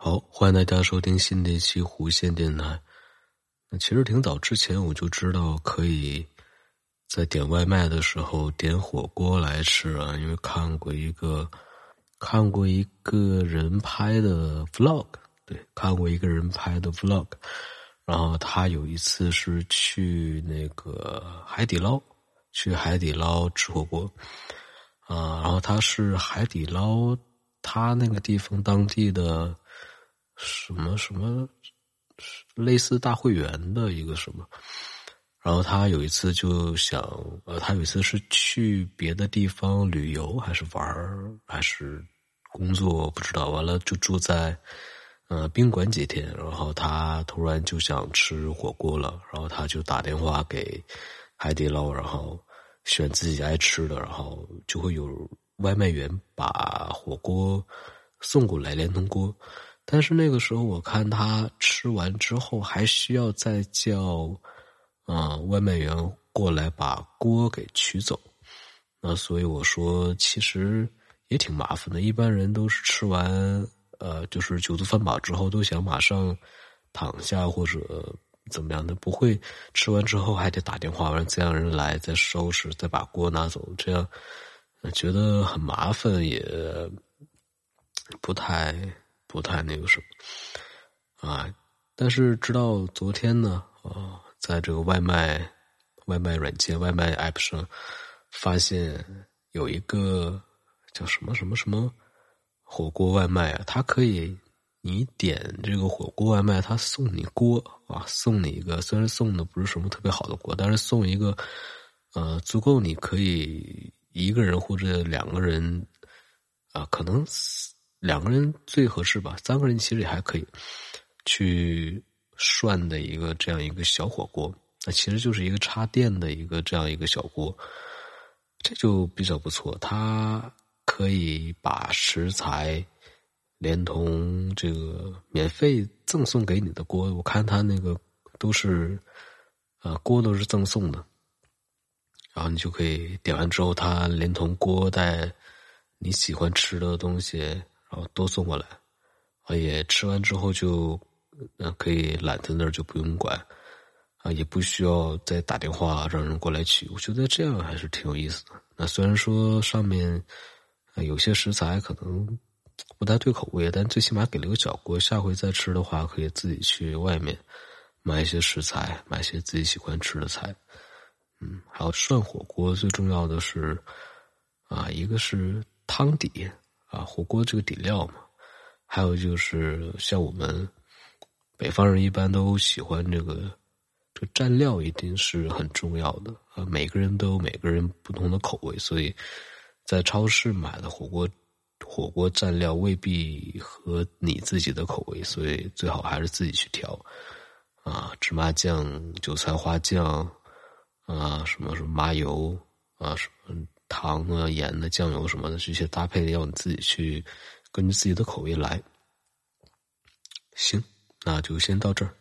好，欢迎大家收听新的一期弧线电台。那其实挺早之前我就知道，可以在点外卖的时候点火锅来吃啊，因为看过一个看过一个人拍的 vlog，对，看过一个人拍的 vlog，然后他有一次是去那个海底捞，去海底捞吃火锅啊，然后他是海底捞他那个地方当地的。什么什么，类似大会员的一个什么，然后他有一次就想，呃，他有一次是去别的地方旅游，还是玩，还是工作，不知道。完了就住在，呃，宾馆几天，然后他突然就想吃火锅了，然后他就打电话给海底捞，然后选自己爱吃的，然后就会有外卖员把火锅送过来，连同锅。但是那个时候，我看他吃完之后还需要再叫，啊，外卖员过来把锅给取走。那所以我说，其实也挺麻烦的。一般人都是吃完，呃，就是酒足饭饱之后都想马上躺下或者怎么样的，不会吃完之后还得打电话让这样人来再收拾，再把锅拿走，这样觉得很麻烦，也不太。不太那个什么啊，但是直到昨天呢，啊，在这个外卖外卖软件、外卖 app 上，发现有一个叫什么什么什么火锅外卖啊，它可以你点这个火锅外卖，它送你锅啊，送你一个，虽然送的不是什么特别好的锅，但是送一个呃，足够你可以一个人或者两个人啊，可能。两个人最合适吧，三个人其实也还可以去涮的一个这样一个小火锅，那其实就是一个插电的一个这样一个小锅，这就比较不错。它可以把食材连同这个免费赠送给你的锅，我看他那个都是啊锅都是赠送的，然后你就可以点完之后，他连同锅带你喜欢吃的东西。然后都送过来，啊，也吃完之后就，嗯，可以懒在那儿就不用管，啊，也不需要再打电话让人过来取。我觉得这样还是挺有意思的。那虽然说上面啊有些食材可能不太对口味，但最起码给了个小锅，下回再吃的话可以自己去外面买一些食材，买一些自己喜欢吃的菜。嗯，还有涮火锅最重要的是，啊，一个是汤底。啊，火锅这个底料嘛，还有就是像我们北方人一般都喜欢这个，这个蘸料一定是很重要的啊。每个人都有每个人不同的口味，所以在超市买的火锅火锅蘸料未必合你自己的口味，所以最好还是自己去调啊。芝麻酱、韭菜花酱啊，什么什么麻油啊，什么。糖啊、盐的、酱油什么的，这些搭配要你自己去根据自己的口味来。行，那就先到这儿。